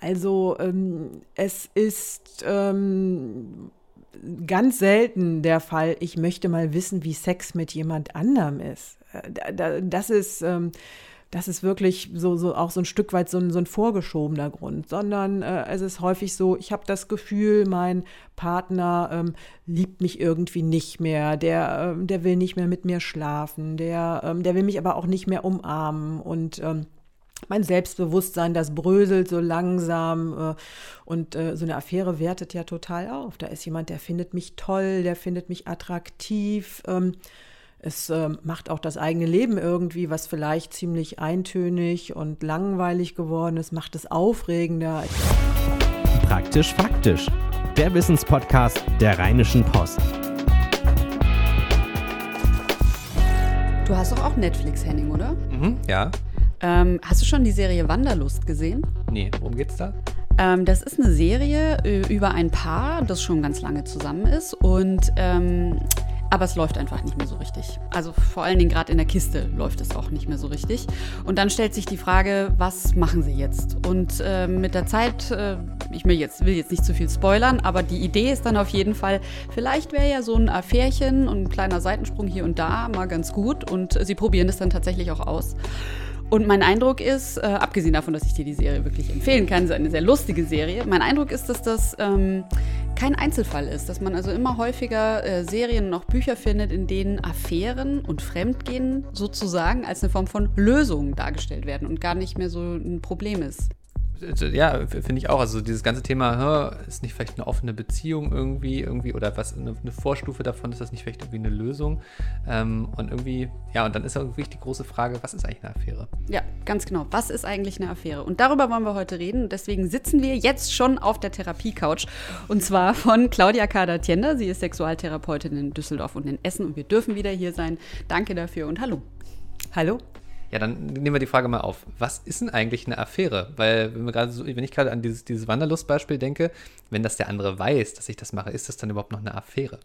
Also ähm, es ist ähm, ganz selten der Fall, ich möchte mal wissen, wie Sex mit jemand anderem ist. Äh, das ist, ähm, das ist wirklich so, so auch so ein Stück weit so ein, so ein vorgeschobener Grund, sondern äh, es ist häufig so, ich habe das Gefühl, mein Partner ähm, liebt mich irgendwie nicht mehr, der, ähm, der will nicht mehr mit mir schlafen, der, ähm, der will mich aber auch nicht mehr umarmen. Und ähm, mein Selbstbewusstsein, das bröselt so langsam äh, und äh, so eine Affäre wertet ja total auf. Da ist jemand, der findet mich toll, der findet mich attraktiv. Ähm, es äh, macht auch das eigene Leben irgendwie, was vielleicht ziemlich eintönig und langweilig geworden ist, macht es aufregender. Praktisch faktisch. Der Wissenspodcast der Rheinischen Post. Du hast doch auch Netflix, Henning, oder? Mhm, ja. Ähm, hast du schon die Serie Wanderlust gesehen? Nee, worum geht's da? Ähm, das ist eine Serie äh, über ein Paar, das schon ganz lange zusammen ist und ähm, aber es läuft einfach nicht mehr so richtig. Also vor allen Dingen gerade in der Kiste läuft es auch nicht mehr so richtig. Und dann stellt sich die Frage, was machen sie jetzt? Und äh, mit der Zeit, äh, ich will jetzt, will jetzt nicht zu viel spoilern, aber die Idee ist dann auf jeden Fall, vielleicht wäre ja so ein Affärchen und ein kleiner Seitensprung hier und da mal ganz gut. Und sie probieren es dann tatsächlich auch aus. Und mein Eindruck ist, äh, abgesehen davon, dass ich dir die Serie wirklich empfehlen kann, ist eine sehr lustige Serie, mein Eindruck ist, dass das ähm, kein Einzelfall ist, dass man also immer häufiger äh, Serien und auch Bücher findet, in denen Affären und Fremdgehen sozusagen als eine Form von Lösung dargestellt werden und gar nicht mehr so ein Problem ist. Also, ja, finde ich auch. Also dieses ganze Thema, ist nicht vielleicht eine offene Beziehung irgendwie, irgendwie oder was eine, eine Vorstufe davon, ist das nicht vielleicht irgendwie eine Lösung? Ähm, und irgendwie, ja, und dann ist auch wirklich die große Frage, was ist eigentlich eine Affäre? Ja, ganz genau. Was ist eigentlich eine Affäre? Und darüber wollen wir heute reden. Und deswegen sitzen wir jetzt schon auf der Therapie-Couch. Und zwar von Claudia Kader-Tiender. Sie ist Sexualtherapeutin in Düsseldorf und in Essen. Und wir dürfen wieder hier sein. Danke dafür und hallo. Hallo. Ja, dann nehmen wir die Frage mal auf. Was ist denn eigentlich eine Affäre? Weil, wenn, wir gerade so, wenn ich gerade an dieses, dieses Wanderlustbeispiel denke, wenn das der andere weiß, dass ich das mache, ist das dann überhaupt noch eine Affäre?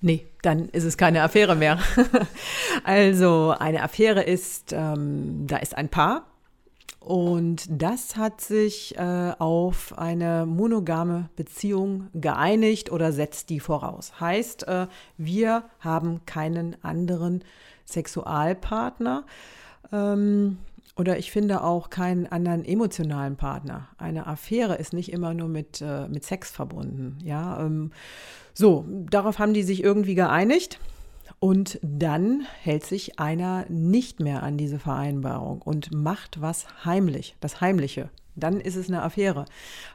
Nee, dann ist es keine Affäre mehr. also, eine Affäre ist, ähm, da ist ein Paar und das hat sich äh, auf eine monogame Beziehung geeinigt oder setzt die voraus. Heißt, äh, wir haben keinen anderen Sexualpartner. Ähm, oder ich finde auch keinen anderen emotionalen Partner. Eine Affäre ist nicht immer nur mit, äh, mit Sex verbunden. Ja, ähm, so, darauf haben die sich irgendwie geeinigt. Und dann hält sich einer nicht mehr an diese Vereinbarung und macht was heimlich, das Heimliche dann ist es eine Affäre.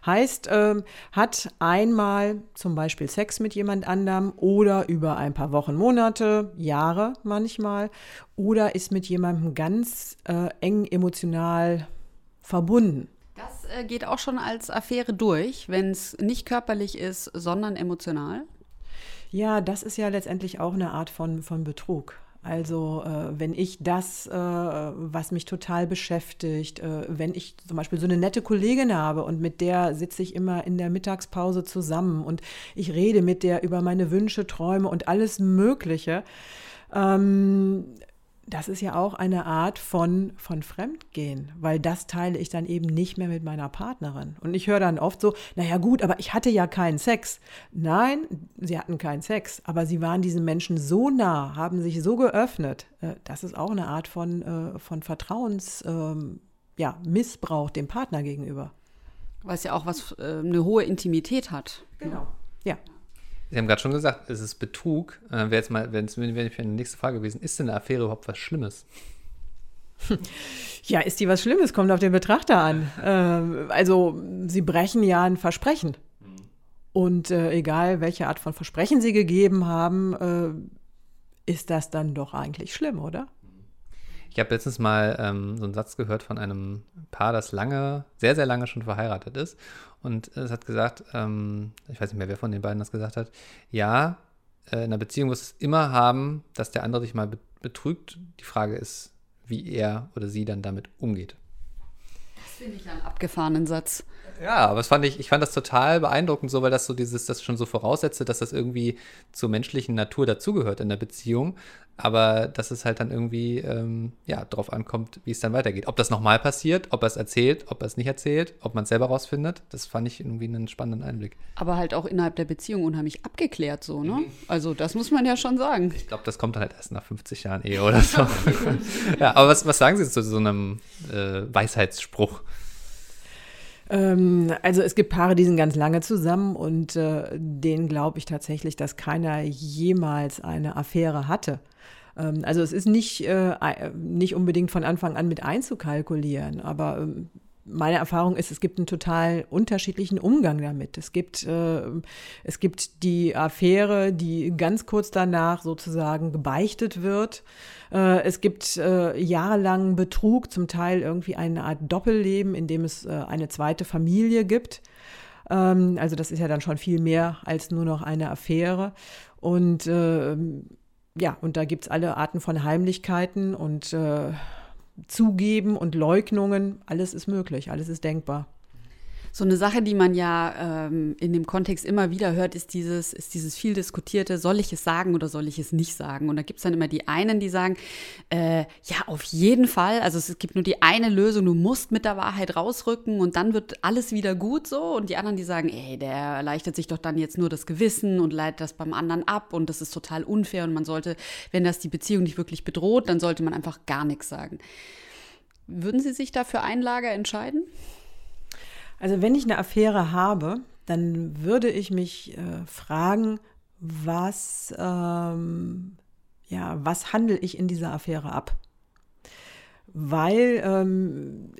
Heißt, ähm, hat einmal zum Beispiel Sex mit jemand anderem oder über ein paar Wochen, Monate, Jahre manchmal oder ist mit jemandem ganz äh, eng emotional verbunden. Das äh, geht auch schon als Affäre durch, wenn es nicht körperlich ist, sondern emotional. Ja, das ist ja letztendlich auch eine Art von, von Betrug. Also äh, wenn ich das, äh, was mich total beschäftigt, äh, wenn ich zum Beispiel so eine nette Kollegin habe und mit der sitze ich immer in der Mittagspause zusammen und ich rede mit der über meine Wünsche, Träume und alles Mögliche, ähm, das ist ja auch eine Art von, von Fremdgehen, weil das teile ich dann eben nicht mehr mit meiner Partnerin. Und ich höre dann oft so, naja gut, aber ich hatte ja keinen Sex. Nein, sie hatten keinen Sex, aber sie waren diesen Menschen so nah, haben sich so geöffnet. Äh, das ist auch eine Art von, äh, von Vertrauens, ähm, ja, Missbrauch dem Partner gegenüber. Weil es ja auch was, äh, eine hohe Intimität hat. Genau, ja. Sie haben gerade schon gesagt, es ist Betrug. Äh, wäre jetzt mal, wenn es wäre die nächste Frage gewesen, ist denn eine Affäre überhaupt was Schlimmes? Ja, ist die was Schlimmes? Kommt auf den Betrachter an. Ähm, also, sie brechen ja ein Versprechen. Mhm. Und äh, egal, welche Art von Versprechen sie gegeben haben, äh, ist das dann doch eigentlich schlimm, oder? Ich habe letztens mal ähm, so einen Satz gehört von einem Paar, das lange, sehr, sehr lange schon verheiratet ist. Und es hat gesagt, ähm, ich weiß nicht mehr, wer von den beiden das gesagt hat, ja, äh, in einer Beziehung muss es immer haben, dass der andere dich mal betrügt. Die Frage ist, wie er oder sie dann damit umgeht. Finde ich einen abgefahrenen Satz. Ja, aber das fand ich, ich fand das total beeindruckend, so weil das so dieses, das schon so voraussetze, dass das irgendwie zur menschlichen Natur dazugehört in der Beziehung. Aber dass es halt dann irgendwie, ähm, ja, drauf ankommt, wie es dann weitergeht. Ob das nochmal passiert, ob er es erzählt, ob er es nicht erzählt, ob man es selber rausfindet, das fand ich irgendwie einen spannenden Einblick. Aber halt auch innerhalb der Beziehung unheimlich abgeklärt so, ne? Also das muss man ja schon sagen. Ich glaube, das kommt dann halt erst nach 50 Jahren Ehe oder so. ja, aber was, was sagen Sie zu so einem äh, Weisheitsspruch? Ähm, also es gibt Paare, die sind ganz lange zusammen und äh, denen glaube ich tatsächlich, dass keiner jemals eine Affäre hatte. Ähm, also es ist nicht, äh, nicht unbedingt von Anfang an mit einzukalkulieren, aber ähm, meine Erfahrung ist, es gibt einen total unterschiedlichen Umgang damit. Es gibt, äh, es gibt die Affäre, die ganz kurz danach sozusagen gebeichtet wird. Äh, es gibt äh, jahrelangen Betrug, zum Teil irgendwie eine Art Doppelleben, in dem es äh, eine zweite Familie gibt. Ähm, also das ist ja dann schon viel mehr als nur noch eine Affäre. Und äh, ja, und da gibt es alle Arten von Heimlichkeiten und äh, Zugeben und Leugnungen. Alles ist möglich, alles ist denkbar. So eine Sache, die man ja ähm, in dem Kontext immer wieder hört, ist dieses, ist dieses viel diskutierte, soll ich es sagen oder soll ich es nicht sagen? Und da gibt es dann immer die einen, die sagen, äh, ja, auf jeden Fall, also es gibt nur die eine Lösung, du musst mit der Wahrheit rausrücken und dann wird alles wieder gut so. Und die anderen, die sagen, ey, der erleichtert sich doch dann jetzt nur das Gewissen und leitet das beim anderen ab und das ist total unfair und man sollte, wenn das die Beziehung nicht wirklich bedroht, dann sollte man einfach gar nichts sagen. Würden Sie sich dafür ein Lager entscheiden? Also wenn ich eine Affäre habe, dann würde ich mich äh, fragen, was, ähm, ja, was handle ich in dieser Affäre ab? Weil ähm,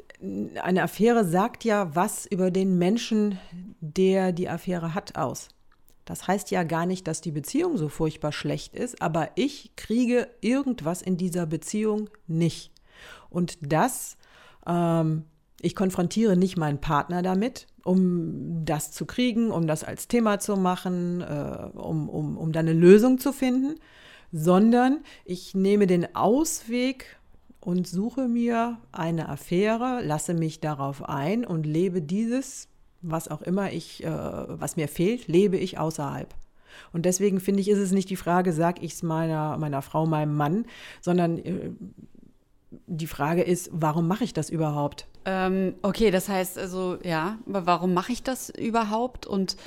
eine Affäre sagt ja was über den Menschen, der die Affäre hat, aus. Das heißt ja gar nicht, dass die Beziehung so furchtbar schlecht ist, aber ich kriege irgendwas in dieser Beziehung nicht. Und das ähm, ich konfrontiere nicht meinen Partner damit, um das zu kriegen, um das als Thema zu machen, äh, um, um, um dann eine Lösung zu finden, sondern ich nehme den Ausweg und suche mir eine Affäre, lasse mich darauf ein und lebe dieses, was auch immer ich, äh, was mir fehlt, lebe ich außerhalb. Und deswegen finde ich, ist es nicht die Frage, sag ich es meiner, meiner Frau, meinem Mann, sondern äh, die Frage ist, warum mache ich das überhaupt? Ähm, okay, das heißt also, ja, aber warum mache ich das überhaupt und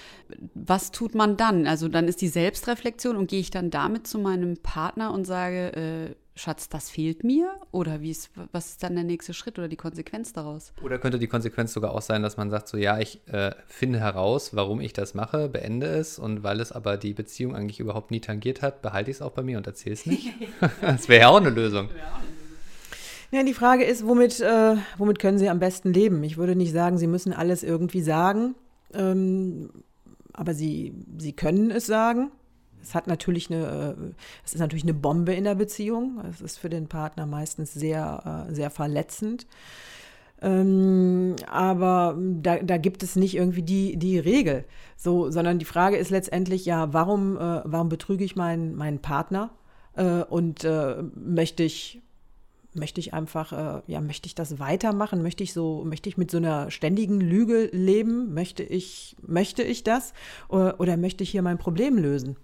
was tut man dann? Also dann ist die Selbstreflexion und gehe ich dann damit zu meinem Partner und sage, äh, Schatz, das fehlt mir? Oder wie ist, was ist dann der nächste Schritt oder die Konsequenz daraus? Oder könnte die Konsequenz sogar auch sein, dass man sagt, so ja, ich äh, finde heraus, warum ich das mache, beende es und weil es aber die Beziehung eigentlich überhaupt nie tangiert hat, behalte ich es auch bei mir und erzähle es nicht. das wäre ja auch eine Lösung. Ja. Ja, die Frage ist, womit, äh, womit können Sie am besten leben? Ich würde nicht sagen, Sie müssen alles irgendwie sagen, ähm, aber Sie, Sie können es sagen. Es hat natürlich eine, äh, es ist natürlich eine Bombe in der Beziehung. Es ist für den Partner meistens sehr, äh, sehr verletzend. Ähm, aber da, da gibt es nicht irgendwie die, die Regel. So, sondern die Frage ist letztendlich, ja, warum, äh, warum betrüge ich meinen, meinen Partner? Und möchte ich möchte ich einfach, äh, ja, möchte ich das weitermachen? Möchte ich so, möchte ich mit so einer ständigen Lüge leben? Möchte ich, möchte ich das? Oder, oder möchte ich hier mein Problem lösen?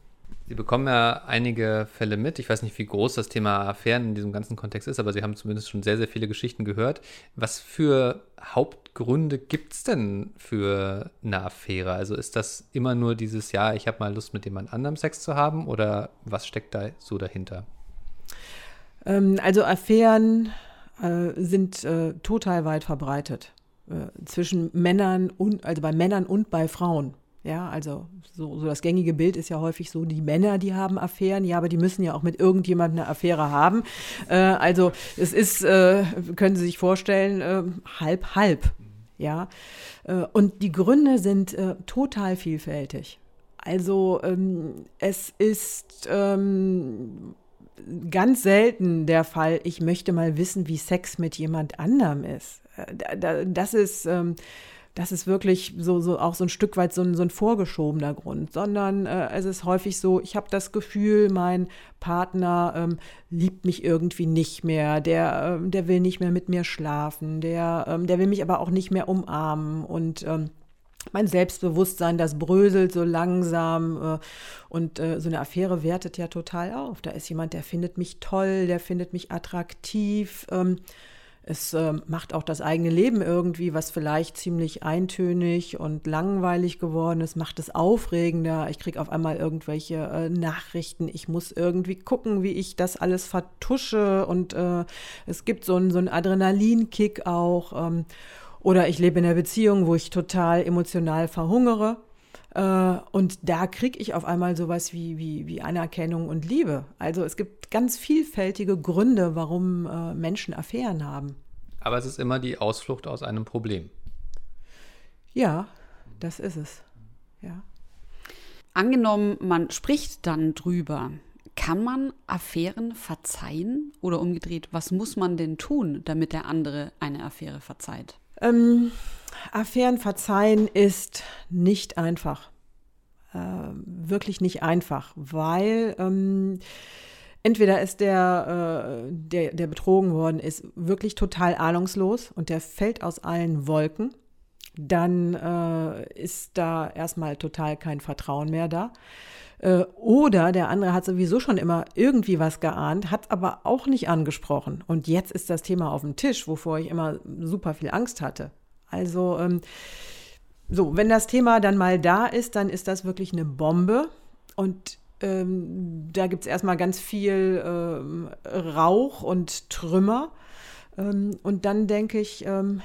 Sie bekommen ja einige Fälle mit. Ich weiß nicht, wie groß das Thema Affären in diesem ganzen Kontext ist, aber Sie haben zumindest schon sehr, sehr viele Geschichten gehört. Was für Hauptgründe gibt es denn für eine Affäre? Also ist das immer nur dieses, ja, ich habe mal Lust mit jemand anderem Sex zu haben oder was steckt da so dahinter? Ähm, also Affären äh, sind äh, total weit verbreitet äh, zwischen Männern und, also bei Männern und bei Frauen. Ja, also so, so das gängige Bild ist ja häufig so, die Männer, die haben Affären, ja, aber die müssen ja auch mit irgendjemandem eine Affäre haben. Äh, also es ist, äh, können Sie sich vorstellen, äh, halb, halb. Ja, äh, und die Gründe sind äh, total vielfältig. Also ähm, es ist ähm, ganz selten der Fall, ich möchte mal wissen, wie Sex mit jemand anderem ist. Äh, das ist, ähm, das ist wirklich so, so auch so ein Stück weit so ein, so ein vorgeschobener Grund, sondern äh, es ist häufig so, ich habe das Gefühl, mein Partner ähm, liebt mich irgendwie nicht mehr, der, äh, der will nicht mehr mit mir schlafen, der, ähm, der will mich aber auch nicht mehr umarmen und ähm, mein Selbstbewusstsein, das bröselt so langsam äh, und äh, so eine Affäre wertet ja total auf. Da ist jemand, der findet mich toll, der findet mich attraktiv. Ähm, es äh, macht auch das eigene Leben irgendwie, was vielleicht ziemlich eintönig und langweilig geworden ist, macht es aufregender. Ich kriege auf einmal irgendwelche äh, Nachrichten. Ich muss irgendwie gucken, wie ich das alles vertusche. Und es gibt so einen so Adrenalinkick auch. Ähm, oder ich lebe in einer Beziehung, wo ich total emotional verhungere. Äh, und da kriege ich auf einmal sowas wie, wie, wie Anerkennung und Liebe. Also es gibt ganz vielfältige Gründe, warum äh, Menschen Affären haben. Aber es ist immer die Ausflucht aus einem Problem. Ja, das ist es. Ja. Angenommen, man spricht dann drüber. Kann man Affären verzeihen? Oder umgedreht, was muss man denn tun, damit der andere eine Affäre verzeiht? Ähm, Affären verzeihen ist nicht einfach. Äh, wirklich nicht einfach, weil ähm, entweder ist der, äh, der, der betrogen worden ist, wirklich total ahnungslos und der fällt aus allen Wolken. Dann äh, ist da erstmal total kein Vertrauen mehr da. Äh, oder der andere hat sowieso schon immer irgendwie was geahnt, hat aber auch nicht angesprochen. Und jetzt ist das Thema auf dem Tisch, wovor ich immer super viel Angst hatte. Also, ähm, so, wenn das Thema dann mal da ist, dann ist das wirklich eine Bombe. Und ähm, da gibt es erstmal ganz viel ähm, Rauch und Trümmer. Ähm, und dann denke ich, ähm,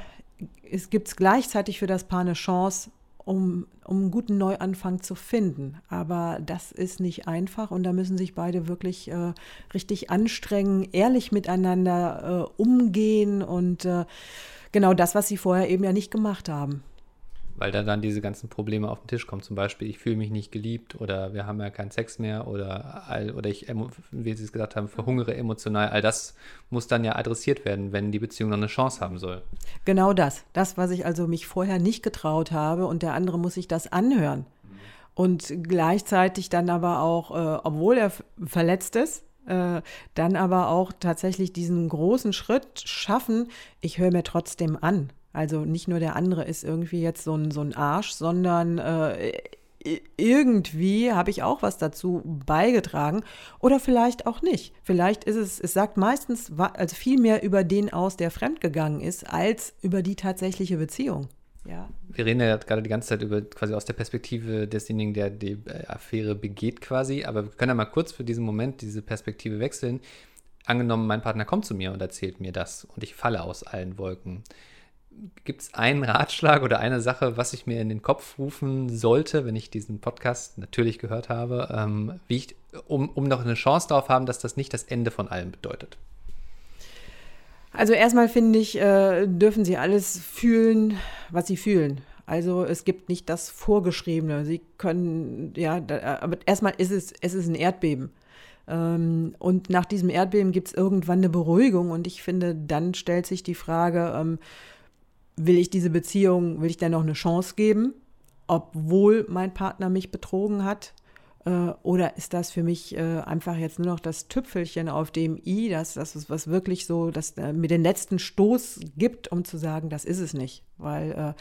es gibt gleichzeitig für das Paar eine Chance, um, um einen guten Neuanfang zu finden. Aber das ist nicht einfach und da müssen sich beide wirklich äh, richtig anstrengen, ehrlich miteinander äh, umgehen und äh, genau das, was sie vorher eben ja nicht gemacht haben weil da dann diese ganzen Probleme auf den Tisch kommen. Zum Beispiel, ich fühle mich nicht geliebt oder wir haben ja keinen Sex mehr oder, oder ich, wie Sie es gesagt haben, verhungere emotional. All das muss dann ja adressiert werden, wenn die Beziehung noch eine Chance haben soll. Genau das. Das, was ich also mich vorher nicht getraut habe und der andere muss sich das anhören. Und gleichzeitig dann aber auch, äh, obwohl er verletzt ist, äh, dann aber auch tatsächlich diesen großen Schritt schaffen, ich höre mir trotzdem an. Also nicht nur der andere ist irgendwie jetzt so ein, so ein Arsch, sondern äh, irgendwie habe ich auch was dazu beigetragen oder vielleicht auch nicht. Vielleicht ist es, es sagt meistens also viel mehr über den aus, der fremdgegangen ist, als über die tatsächliche Beziehung. Ja. Wir reden ja gerade die ganze Zeit über quasi aus der Perspektive desjenigen, der die äh, Affäre begeht quasi, aber wir können ja mal kurz für diesen Moment diese Perspektive wechseln. Angenommen, mein Partner kommt zu mir und erzählt mir das und ich falle aus allen Wolken Gibt es einen Ratschlag oder eine Sache, was ich mir in den Kopf rufen sollte, wenn ich diesen Podcast natürlich gehört habe, ähm, wie ich, um, um noch eine Chance darauf haben, dass das nicht das Ende von allem bedeutet? Also erstmal finde ich, äh, dürfen Sie alles fühlen, was Sie fühlen. Also es gibt nicht das Vorgeschriebene. Sie können, ja, da, aber erstmal ist es, es ist ein Erdbeben. Ähm, und nach diesem Erdbeben gibt es irgendwann eine Beruhigung. Und ich finde, dann stellt sich die Frage, ähm, will ich diese Beziehung, will ich der noch eine Chance geben, obwohl mein Partner mich betrogen hat? Äh, oder ist das für mich äh, einfach jetzt nur noch das Tüpfelchen auf dem i, dass das ist was wirklich so, dass äh, mir den letzten Stoß gibt, um zu sagen, das ist es nicht. Weil,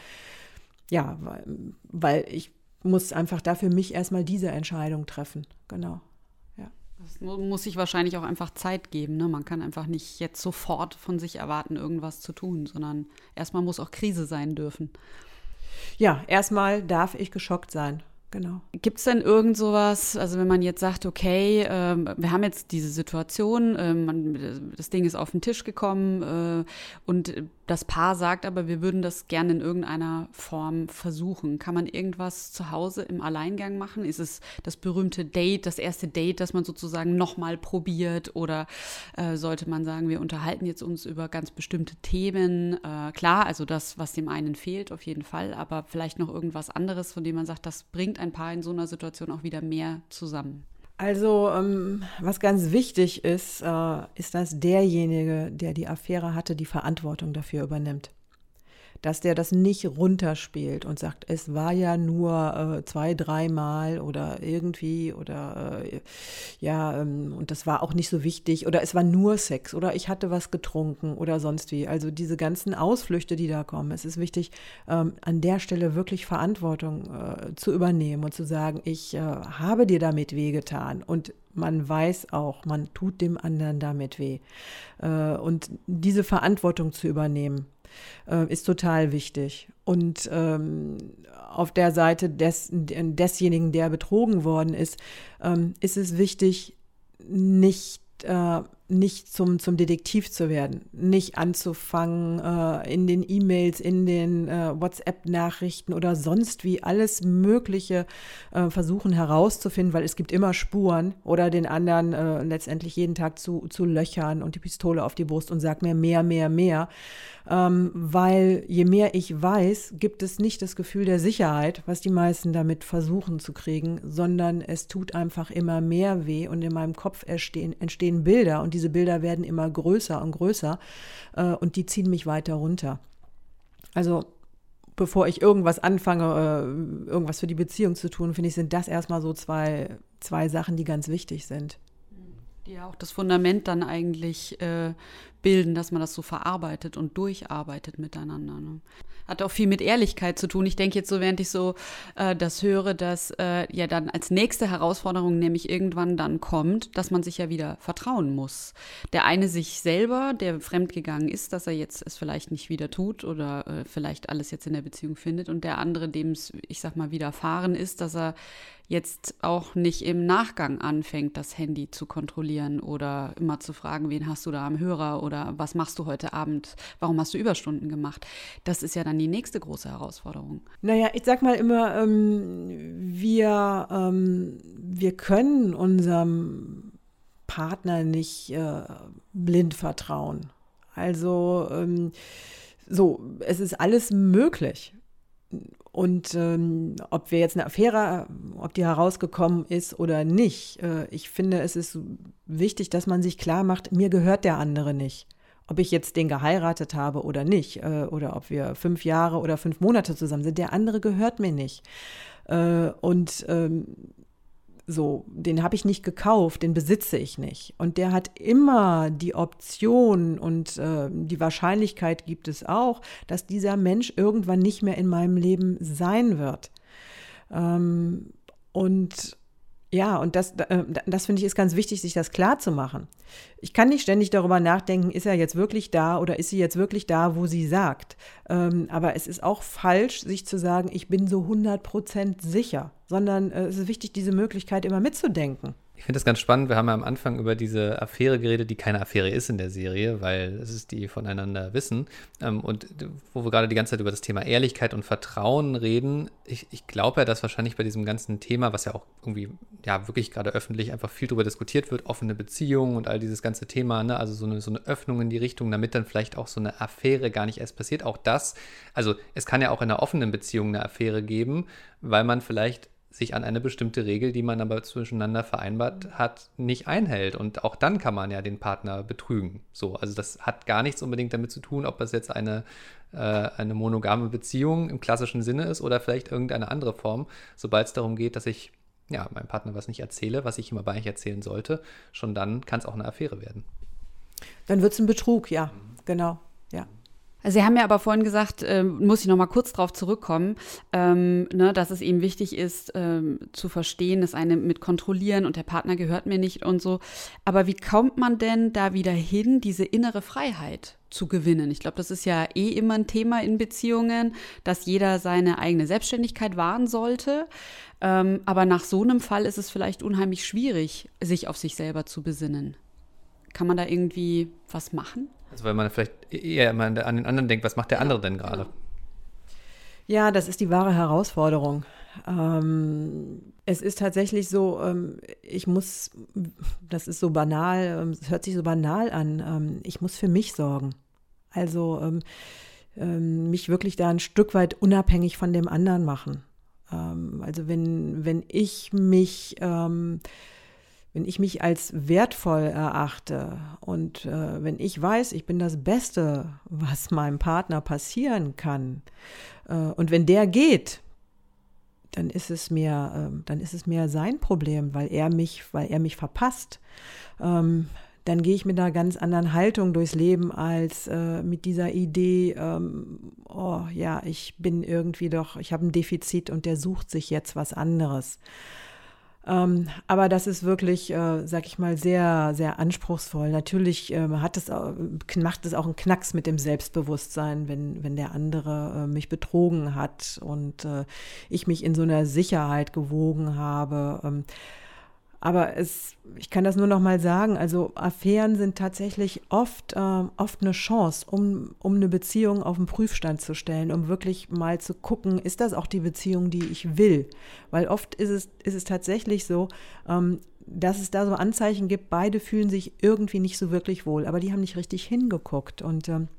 ja, weil, weil ich muss einfach dafür mich erstmal diese Entscheidung treffen. Genau. Das muss sich wahrscheinlich auch einfach Zeit geben. Ne? Man kann einfach nicht jetzt sofort von sich erwarten, irgendwas zu tun, sondern erstmal muss auch Krise sein dürfen. Ja, erstmal darf ich geschockt sein genau. Gibt es denn irgend sowas, also wenn man jetzt sagt, okay, äh, wir haben jetzt diese Situation, äh, man, das Ding ist auf den Tisch gekommen äh, und das Paar sagt aber, wir würden das gerne in irgendeiner Form versuchen. Kann man irgendwas zu Hause im Alleingang machen? Ist es das berühmte Date, das erste Date, das man sozusagen nochmal probiert? Oder äh, sollte man sagen, wir unterhalten jetzt uns über ganz bestimmte Themen? Äh, klar, also das, was dem einen fehlt, auf jeden Fall, aber vielleicht noch irgendwas anderes, von dem man sagt, das bringt ein Paar in so einer Situation auch wieder mehr zusammen? Also, ähm, was ganz wichtig ist, äh, ist, dass derjenige, der die Affäre hatte, die Verantwortung dafür übernimmt. Dass der das nicht runterspielt und sagt, es war ja nur äh, zwei, dreimal oder irgendwie oder äh, ja, ähm, und das war auch nicht so wichtig oder es war nur Sex oder ich hatte was getrunken oder sonst wie. Also diese ganzen Ausflüchte, die da kommen, es ist wichtig, ähm, an der Stelle wirklich Verantwortung äh, zu übernehmen und zu sagen, ich äh, habe dir damit wehgetan und man weiß auch, man tut dem anderen damit weh. Äh, und diese Verantwortung zu übernehmen, äh, ist total wichtig. Und ähm, auf der Seite des, desjenigen, der betrogen worden ist, ähm, ist es wichtig, nicht äh, nicht zum, zum Detektiv zu werden, nicht anzufangen, äh, in den E-Mails, in den äh, WhatsApp-Nachrichten oder sonst wie alles Mögliche äh, versuchen herauszufinden, weil es gibt immer Spuren oder den anderen äh, letztendlich jeden Tag zu, zu löchern und die Pistole auf die Brust und sagt mir mehr, mehr, mehr. Ähm, weil je mehr ich weiß, gibt es nicht das Gefühl der Sicherheit, was die meisten damit versuchen zu kriegen, sondern es tut einfach immer mehr weh und in meinem Kopf entstehen, entstehen Bilder und diese Bilder werden immer größer und größer äh, und die ziehen mich weiter runter. Also bevor ich irgendwas anfange, äh, irgendwas für die Beziehung zu tun, finde ich, sind das erstmal so zwei, zwei Sachen, die ganz wichtig sind. Die ja auch das Fundament dann eigentlich äh, bilden, dass man das so verarbeitet und durcharbeitet miteinander. Ne? Hat auch viel mit Ehrlichkeit zu tun. Ich denke jetzt so, während ich so äh, das höre, dass äh, ja dann als nächste Herausforderung nämlich irgendwann dann kommt, dass man sich ja wieder vertrauen muss. Der eine sich selber, der fremdgegangen ist, dass er jetzt es vielleicht nicht wieder tut oder äh, vielleicht alles jetzt in der Beziehung findet und der andere, dem es, ich sag mal, widerfahren ist, dass er jetzt auch nicht im Nachgang anfängt, das Handy zu kontrollieren oder immer zu fragen, wen hast du da am Hörer oder was machst du heute Abend, warum hast du Überstunden gemacht. Das ist ja dann die nächste große Herausforderung. Naja, ich sag mal immer, ähm, wir, ähm, wir können unserem Partner nicht äh, blind vertrauen. Also ähm, so, es ist alles möglich. Und ähm, ob wir jetzt eine Affäre, ob die herausgekommen ist oder nicht, äh, ich finde, es ist wichtig, dass man sich klar macht, mir gehört der andere nicht. Ob ich jetzt den geheiratet habe oder nicht, äh, oder ob wir fünf Jahre oder fünf Monate zusammen sind, der andere gehört mir nicht. Äh, und ähm, so, den habe ich nicht gekauft, den besitze ich nicht. Und der hat immer die Option und die Wahrscheinlichkeit gibt es auch, dass dieser Mensch irgendwann nicht mehr in meinem Leben sein wird. Ähm, und ja, und das, äh, das finde ich ist ganz wichtig, sich das klar zu machen. Ich kann nicht ständig darüber nachdenken, ist er jetzt wirklich da oder ist sie jetzt wirklich da, wo sie sagt. Ähm, aber es ist auch falsch, sich zu sagen, ich bin so 100% sicher, sondern äh, es ist wichtig, diese Möglichkeit immer mitzudenken. Ich finde das ganz spannend. Wir haben ja am Anfang über diese Affäre geredet, die keine Affäre ist in der Serie, weil es ist die voneinander wissen. Ähm, und wo wir gerade die ganze Zeit über das Thema Ehrlichkeit und Vertrauen reden, ich, ich glaube ja, dass wahrscheinlich bei diesem ganzen Thema, was ja auch irgendwie, ja, wirklich gerade öffentlich einfach viel darüber diskutiert wird, offene Beziehungen und all dieses ganze Thema, ne, also so eine, so eine Öffnung in die Richtung, damit dann vielleicht auch so eine Affäre gar nicht erst passiert. Auch das, also es kann ja auch in einer offenen Beziehung eine Affäre geben, weil man vielleicht sich an eine bestimmte Regel, die man aber zwischeneinander vereinbart hat, nicht einhält. Und auch dann kann man ja den Partner betrügen. So, also das hat gar nichts unbedingt damit zu tun, ob das jetzt eine, äh, eine monogame Beziehung im klassischen Sinne ist oder vielleicht irgendeine andere Form. Sobald es darum geht, dass ich ja, meinem Partner was nicht erzähle, was ich ihm aber eigentlich erzählen sollte, schon dann kann es auch eine Affäre werden. Dann wird es ein Betrug, ja, genau, ja. Sie haben ja aber vorhin gesagt, äh, muss ich noch mal kurz darauf zurückkommen, ähm, ne, dass es eben wichtig ist, ähm, zu verstehen, dass eine mit kontrollieren und der Partner gehört mir nicht und so. Aber wie kommt man denn da wieder hin, diese innere Freiheit zu gewinnen? Ich glaube, das ist ja eh immer ein Thema in Beziehungen, dass jeder seine eigene Selbstständigkeit wahren sollte. Ähm, aber nach so einem Fall ist es vielleicht unheimlich schwierig, sich auf sich selber zu besinnen. Kann man da irgendwie was machen? Also weil man vielleicht eher immer an den anderen denkt, was macht der andere denn gerade? Ja, das ist die wahre Herausforderung. Ähm, es ist tatsächlich so, ähm, ich muss, das ist so banal, ähm, es hört sich so banal an, ähm, ich muss für mich sorgen. Also ähm, mich wirklich da ein Stück weit unabhängig von dem anderen machen. also wenn, wenn ich mich wenn ich mich als wertvoll erachte und äh, wenn ich weiß, ich bin das Beste, was meinem Partner passieren kann, äh, und wenn der geht, dann ist es mir, äh, dann ist es mehr sein Problem, weil er mich, weil er mich verpasst. Ähm, dann gehe ich mit einer ganz anderen Haltung durchs Leben als äh, mit dieser Idee, ähm, oh ja, ich bin irgendwie doch, ich habe ein Defizit und der sucht sich jetzt was anderes. Ähm, aber das ist wirklich, äh, sag ich mal, sehr, sehr anspruchsvoll. Natürlich äh, hat es, macht es auch einen Knacks mit dem Selbstbewusstsein, wenn, wenn der andere äh, mich betrogen hat und äh, ich mich in so einer Sicherheit gewogen habe. Ähm, aber es, ich kann das nur noch mal sagen, also Affären sind tatsächlich oft, äh, oft eine Chance, um, um eine Beziehung auf den Prüfstand zu stellen, um wirklich mal zu gucken, ist das auch die Beziehung, die ich will? Weil oft ist es, ist es tatsächlich so, ähm, dass es da so Anzeichen gibt, beide fühlen sich irgendwie nicht so wirklich wohl, aber die haben nicht richtig hingeguckt. Und ähm,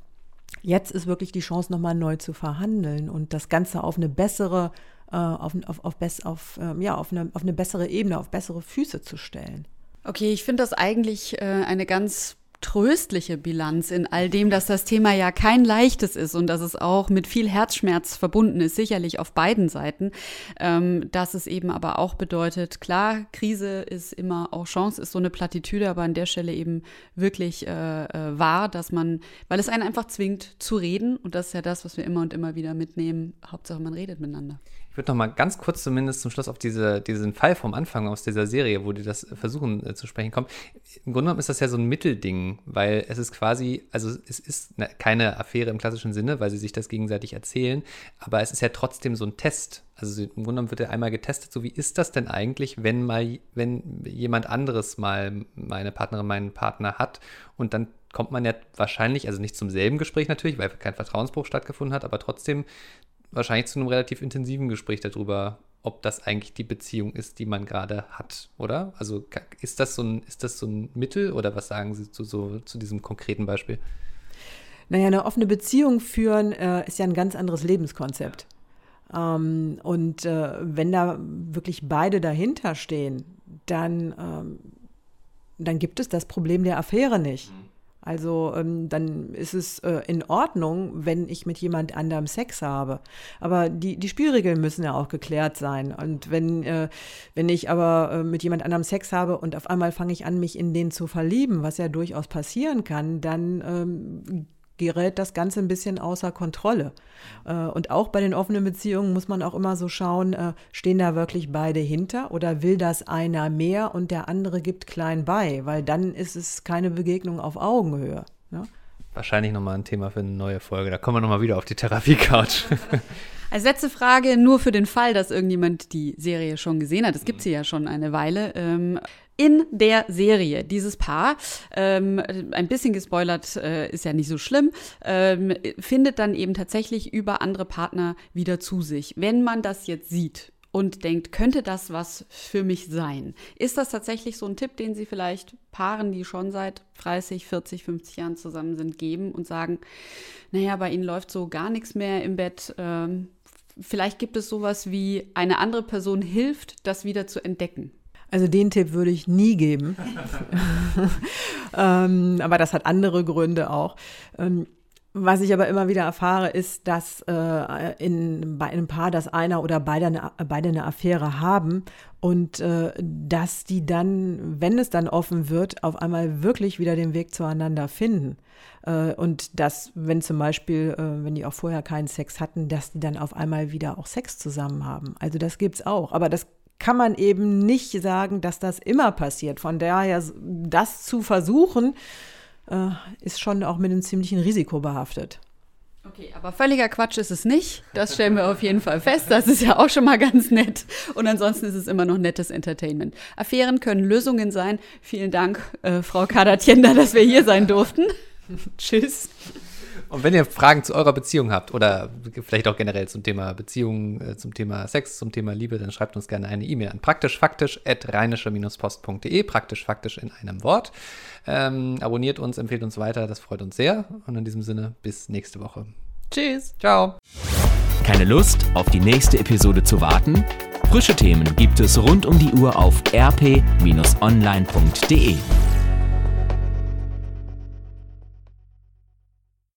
jetzt ist wirklich die Chance, nochmal neu zu verhandeln und das Ganze auf eine bessere äh, auf, auf, auf, auf, ähm, ja, auf, eine, auf eine bessere Ebene, auf bessere Füße zu stellen. Okay, ich finde das eigentlich äh, eine ganz tröstliche Bilanz in all dem, dass das Thema ja kein leichtes ist und dass es auch mit viel Herzschmerz verbunden ist, sicherlich auf beiden Seiten. Ähm, dass es eben aber auch bedeutet, klar, Krise ist immer auch Chance, ist so eine Plattitüde, aber an der Stelle eben wirklich äh, äh, wahr, dass man, weil es einen einfach zwingt zu reden und das ist ja das, was wir immer und immer wieder mitnehmen. Hauptsache, man redet miteinander. Ich würde noch mal ganz kurz zumindest zum Schluss auf diese, diesen Fall vom Anfang aus dieser Serie, wo die das versuchen äh, zu sprechen kommen. Im Grunde genommen ist das ja so ein Mittelding, weil es ist quasi, also es ist ne, keine Affäre im klassischen Sinne, weil sie sich das gegenseitig erzählen, aber es ist ja trotzdem so ein Test. Also im Grunde genommen wird ja einmal getestet, so wie ist das denn eigentlich, wenn mal, wenn jemand anderes mal meine Partnerin, meinen Partner hat und dann kommt man ja wahrscheinlich, also nicht zum selben Gespräch natürlich, weil kein Vertrauensbruch stattgefunden hat, aber trotzdem wahrscheinlich zu einem relativ intensiven Gespräch darüber, ob das eigentlich die Beziehung ist, die man gerade hat, oder? Also ist das so ein, ist das so ein Mittel oder was sagen Sie zu, so, zu diesem konkreten Beispiel? Naja, eine offene Beziehung führen äh, ist ja ein ganz anderes Lebenskonzept. Ähm, und äh, wenn da wirklich beide dahinter stehen, dann, ähm, dann gibt es das Problem der Affäre nicht. Mhm. Also ähm, dann ist es äh, in Ordnung, wenn ich mit jemand anderem Sex habe. Aber die, die Spielregeln müssen ja auch geklärt sein. Und wenn, äh, wenn ich aber äh, mit jemand anderem Sex habe und auf einmal fange ich an, mich in den zu verlieben, was ja durchaus passieren kann, dann ähm, gerät das Ganze ein bisschen außer Kontrolle. Äh, und auch bei den offenen Beziehungen muss man auch immer so schauen, äh, stehen da wirklich beide hinter oder will das einer mehr und der andere gibt klein bei, weil dann ist es keine Begegnung auf Augenhöhe. Ne? Wahrscheinlich nochmal ein Thema für eine neue Folge. Da kommen wir nochmal wieder auf die Therapie-Couch. Als letzte Frage, nur für den Fall, dass irgendjemand die Serie schon gesehen hat. Es gibt sie ja schon eine Weile. Ähm, in der Serie. Dieses Paar, ähm, ein bisschen gespoilert äh, ist ja nicht so schlimm, ähm, findet dann eben tatsächlich über andere Partner wieder zu sich. Wenn man das jetzt sieht und denkt, könnte das was für mich sein? Ist das tatsächlich so ein Tipp, den Sie vielleicht Paaren, die schon seit 30, 40, 50 Jahren zusammen sind, geben und sagen, naja, bei Ihnen läuft so gar nichts mehr im Bett. Ähm, vielleicht gibt es sowas wie eine andere Person hilft, das wieder zu entdecken. Also den Tipp würde ich nie geben. ähm, aber das hat andere Gründe auch. Ähm, was ich aber immer wieder erfahre, ist, dass äh, in, bei einem Paar, dass einer oder beide eine, beide eine Affäre haben und äh, dass die dann, wenn es dann offen wird, auf einmal wirklich wieder den Weg zueinander finden. Äh, und dass, wenn zum Beispiel, äh, wenn die auch vorher keinen Sex hatten, dass die dann auf einmal wieder auch Sex zusammen haben. Also das gibt's auch. Aber das kann man eben nicht sagen, dass das immer passiert. Von daher, das zu versuchen, äh, ist schon auch mit einem ziemlichen Risiko behaftet. Okay, aber völliger Quatsch ist es nicht. Das stellen wir auf jeden Fall fest. Das ist ja auch schon mal ganz nett. Und ansonsten ist es immer noch nettes Entertainment. Affären können Lösungen sein. Vielen Dank, äh, Frau Kadatienda, dass wir hier sein durften. Tschüss. Und wenn ihr Fragen zu eurer Beziehung habt oder vielleicht auch generell zum Thema Beziehung, äh, zum Thema Sex, zum Thema Liebe, dann schreibt uns gerne eine E-Mail an praktischfaktisch.rheinische-post.de, praktisch faktisch in einem Wort. Ähm, abonniert uns, empfehlt uns weiter, das freut uns sehr. Und in diesem Sinne, bis nächste Woche. Tschüss. Ciao. Keine Lust, auf die nächste Episode zu warten? Frische Themen gibt es rund um die Uhr auf rp-online.de.